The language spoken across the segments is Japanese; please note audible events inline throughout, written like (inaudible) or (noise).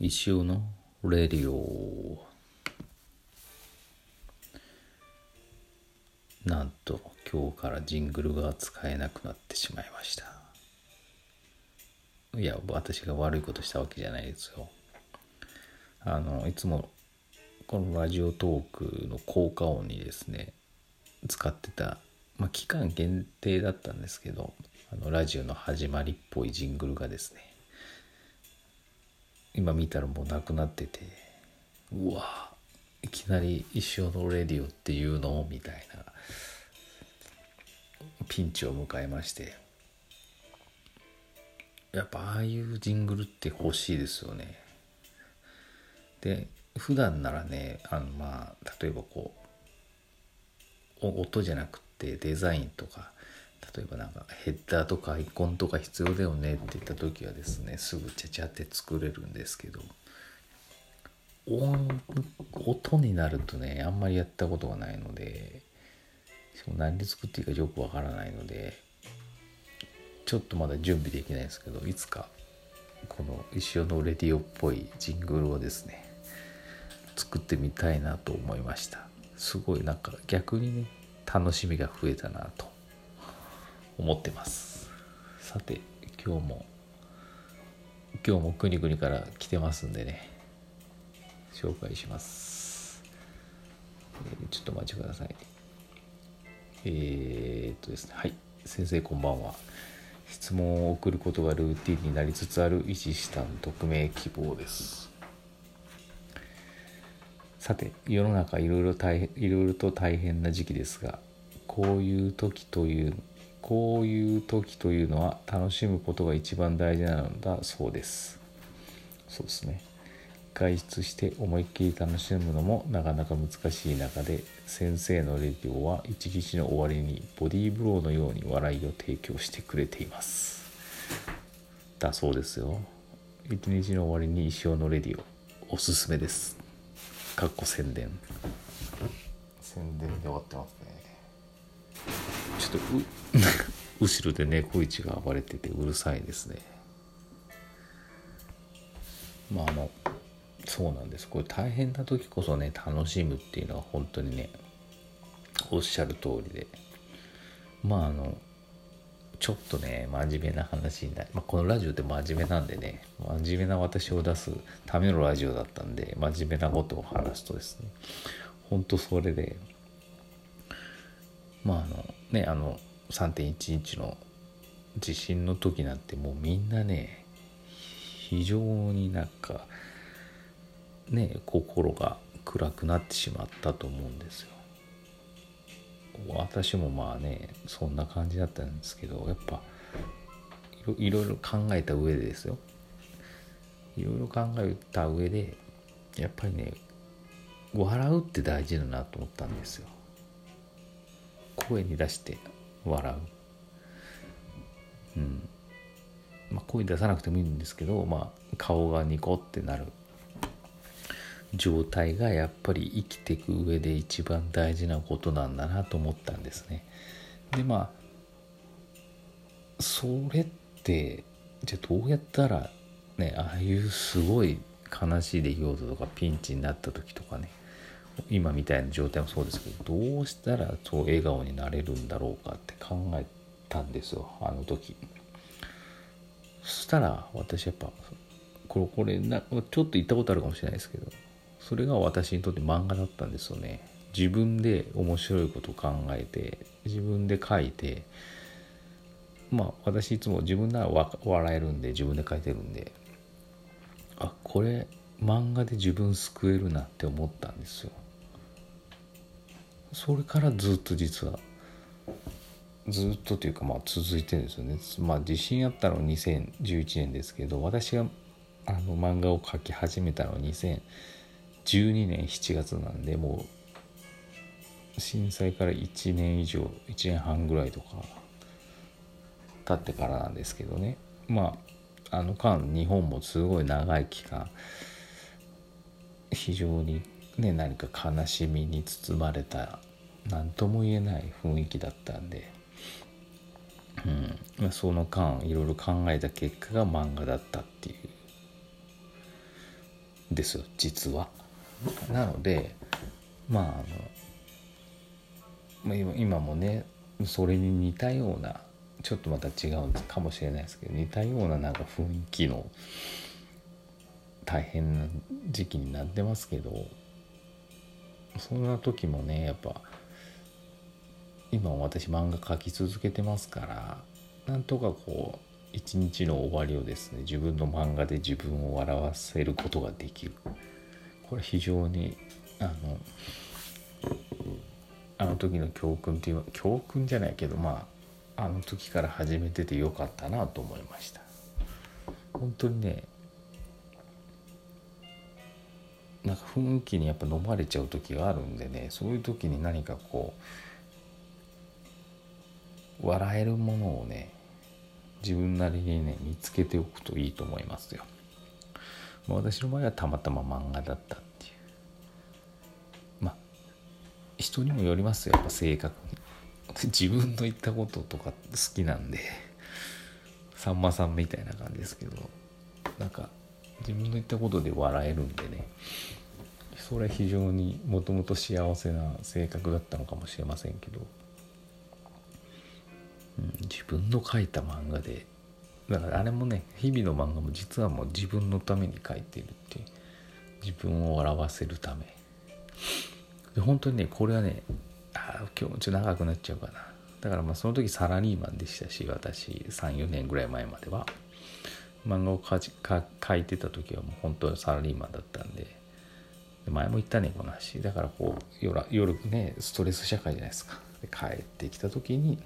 石尾のレディオ。なんと今日からジングルが使えなくなってしまいました。いや私が悪いことしたわけじゃないですよ。あのいつもこのラジオトークの効果音にですね使ってた、まあ、期間限定だったんですけどあのラジオの始まりっぽいジングルがですね今見たらもうなくなっててうわいきなり一生のレディオっていうのみたいなピンチを迎えまして。やっぱああいうジングルって欲しいですよね。で普段ならねあのまあ例えばこう音じゃなくてデザインとか例えばなんかヘッダーとかアイコンとか必要だよねって言った時はですねすぐちゃちゃって作れるんですけど音になるとねあんまりやったことがないのでしかも何で作っていいかよくわからないのでちょっとまだ準備できないですけどいつかこの石尾のレディオっぽいジングルをですね作ってみたいなと思いました。すごいなんか逆にね楽しみが増えたなと。思ってます。さて今日も今日もくにくにから来てますんでね。紹介します、えーちょっとお待ちください。えー、っとですね。はい。先生こんばんは。質問を送ることがルーティンになりつつある医師士さん匿名希望です。さて世の中いろいろ大変いろいろと大変な時期ですがこういう時というこういう時というのは楽しむことが一番大事なのだそうです。そうですね。外出して思いっきり楽しむのもなかなか難しい中で先生のレディオは一日の終わりにボディーブローのように笑いを提供してくれています。だそうですよ。一日の終わりに一生のレディオおすすめです。かっこ宣伝。宣伝で終わってますね。ちょっと (laughs) 後ろで猫市が暴れててうるさいですね。まああのそうなんです。これ大変な時こそね楽しむっていうのは本当にねおっしゃる通りで。まああのちょっとね真面目な話になり、まあ、このラジオって真面目なんでね真面目な私を出すためのラジオだったんで真面目なことを話すとですね本当それでまああのねあの3.11の地震の時なんてもうみんなね非常になんかね心が暗くなってしまったと思うんですよ。私もまあねそんな感じだったんですけどやっぱいろいろ考えた上でですよいろいろ考えた上でやっぱりね笑うって大事だなと思ったんですよ。声に出して笑う。うん。まあ声出さなくてもいいんですけど、まあ顔がニコってなる状態がやっぱり生きていく上で一番大事なことなんだなと思ったんですね。でまあそれってじゃあどうやったらねああいうすごい悲しい出来事とかピンチになった時とかね今みたいな状態もそうですけどどうしたらそう笑顔になれるんだろうかって考えたんですよあの時。そしたら私やっぱこれこれなちょっと言ったことあるかもしれないですけどそれが私にとって漫画だったんですよね自分で面白いことを考えて自分で書いてまあ私いつも自分なら笑えるんで自分で書いてるんであこれ漫画で自分救えるなって思ったんですよそれからずっと実はずっとというかまあ続いてるんですよね。まあ自信あったのは2011年ですけど私があの漫画を描き始めたのは2012年7月なんでもう震災から1年以上1年半ぐらいとか経ってからなんですけどね。まああの間日本もすごい長い期間非常にね何か悲しみに包まれた何とも言えない雰囲気だったんで、うん。ま、その間いろいろ考えた結果が漫画だったっていう。ですよ実は。なのでまああの今もねそれに似たようなちょっとまた違うかもしれないですけど似たようななんか雰囲気の大変な時期になってますけど。そんな時もねやっぱ今私漫画描き続けてますからなんとかこう一日の終わりをですね自分の漫画で自分を笑わせることができる。これ非常にあのあの時の教訓っていう教訓じゃないけどまああの時から始めててよかったなと思いました。本当にねなんか雰囲気にやっぱ飲まれちゃう時があるんでねそういう時に何かこう笑えるものをね自分なりにね見つけておくといいと思いますよ。ま私の場合はたまたま漫画だったっていう。まあ人にもよりますよやっぱ性格に。(laughs) 自分の言ったこととか好きなんでさんまさんみたいな感じですけどなんか自分の言ったことで笑えるんでね。それ非常にもともと幸せな性格だったのかもしれませんけど、うん、自分の書いた漫画でだからあれもね日々の漫画も実はもう自分のために書いてるっていう自分を笑わせるため。で本当にねこれはねあ今日もちょっと長くなっちゃうかな。だからまあその時サラリーマンでしたし私34年ぐらい前までは。漫画を書いてた時はもう本当にサラリーマンだったんで。前も言ったねこの話。だからこう夜夜ねストレス社会じゃないですか。で帰ってきた時に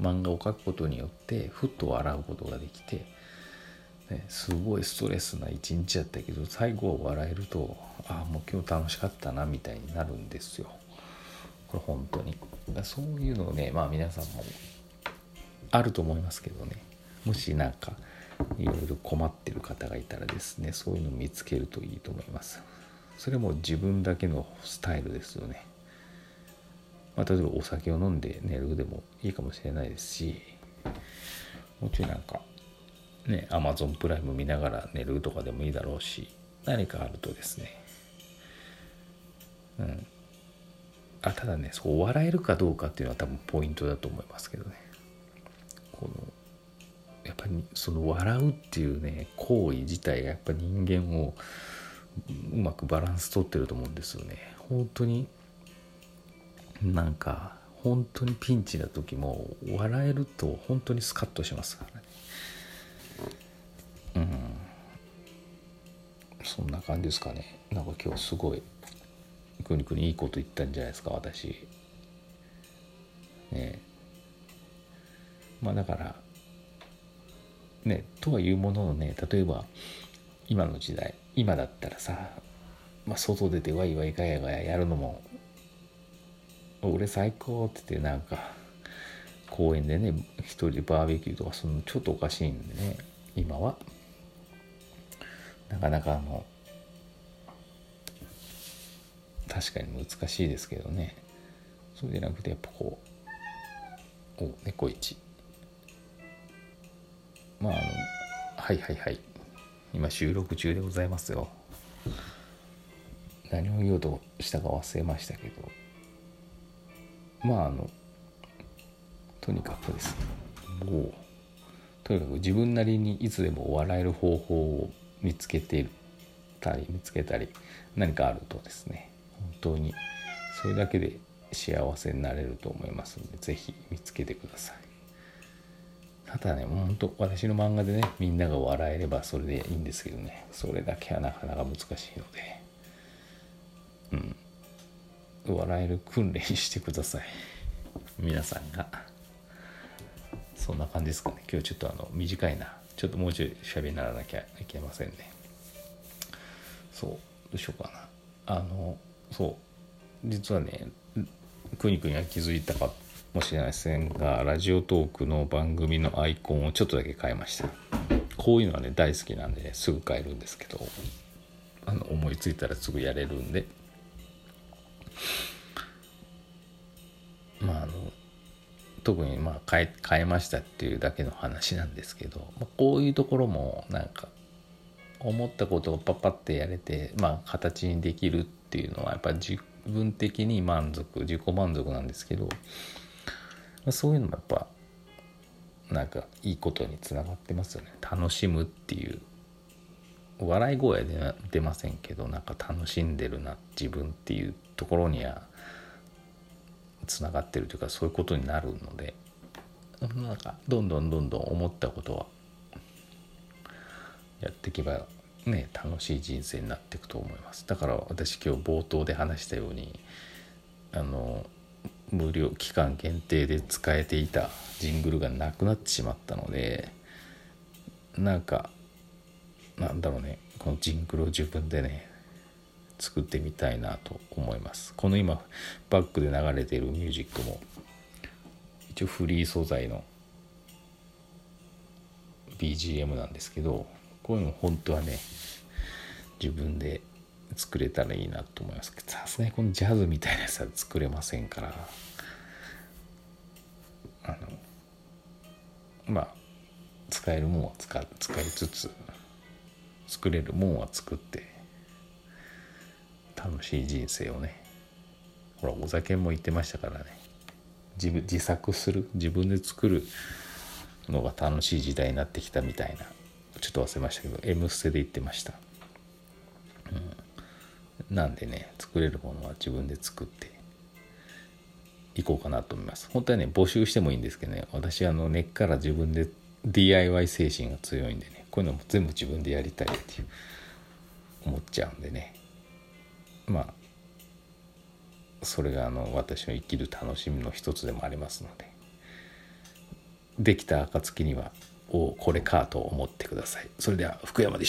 漫画を描くことによってふっと笑うことができて、ね、すごいストレスな一日やったけど最後は笑えるとああもう今日楽しかったなみたいになるんですよ。これ本当に。そういうのをねまあ皆さんもあると思いますけどね。もし何かいろいろ困ってる方がいたらですねそういうのを見つけるといいと思います。それも自分だけのスタイルですよね。まあ、例えばお酒を飲んで寝るでもいいかもしれないですしもうちょいなんかねアマゾンプライム見ながら寝るとかでもいいだろうし何かあるとですね。うん。あただねそう笑えるかどうかっていうのは多分ポイントだと思いますけどね。このやっぱりその笑うっていうね行為自体がやっぱ人間をうまくバランス取ってると思うんですよね。本当になんか本当にピンチな時も笑えると本当にスカッとしますからね。うん。そんな感じですかね。なんか今日すごいくにくにいいこと言ったんじゃないですか私。ね。まあだからねとはいうもののね例えば今の時代今だったらさ、まあ、外出てワイワイガヤガヤやるのも俺最高って言ってなんか公園でね一人でバーベキューとかするのちょっとおかしいんでね今は。なかなかあの確かに難しいですけどね。そうじゃなくてやっぱこうお猫一まああのはいはいはい。今収録中でございますよ。何を言おうとしたか忘れましたけど。まああのとにかくですね。もうとにかく自分なりにいつでも笑える方法を見つけてたり見つけたり何かあるとですね。本当にそれだけで幸せになれると思いますので是非見つけてください。ただね本当私の漫画でねみんなが笑えればそれでいいんですけどね。それだけはなかなか難しいので。うん。笑える訓練してください。皆さんが。そんな感じですかね。今日ちょっとあの短いな。ちょっともうちょい喋りならなきゃいけませんね。そう。どうしようかな。あのそう。実はねくにくには気づいたかったもしれませんがラジオトークの番組のアイコンをちょっとだけ変えました。こういうのはね大好きなんでねすぐ変えるんですけどあの思いついたらすぐやれるんで。まああの特にまあ変え変えましたっていうだけの話なんですけど、まあ、こういうところもなんか思ったことをパッパってやれてまあ形にできるっていうのはやっぱ自分的に満足自己満足なんですけどそういうのもやっぱなんかいいことにつながってますよね。楽しむっていう。笑い声で出ませんけどなんか楽しんでるな自分っていうところにはつながってるというかそういうことになるので。なんかどんどんどんどん思ったことはやっていけばね楽しい人生になっていくと思います。だから私今日冒頭で話したようにあの無料期間限定で使えていたジングルがなくなってしまったのでなんかなんだろうね。このジングルを自分でね作ってみたいなと思います。この今バックで流れているミュージックも一応フリー素材の BGM なんですけどこういうの本当はね自分で作れたらいいなと思います。けどさすがにこのジャズみたいなやつは作れませんから。あのまあ使えるもんは使使いつつ作れるもんは作って楽しい人生をね。ほらお酒も言ってましたからね。自分自作する自分で作るのが楽しい時代になってきたみたいな。ちょっと忘れましたけど「M ステ」で言ってました、なんでね作れるものは自分で作っていこうかなと思います。本当はね募集してもいいんですけどね私あの根っから自分で DIY 精神が強いんでねこういうのも全部自分でやりたいっていう思っちゃうんでね。まあそれがあの私の生きる楽しみの一つでもありますのでできた暁にはおこれかと思ってください。それでは福山でした。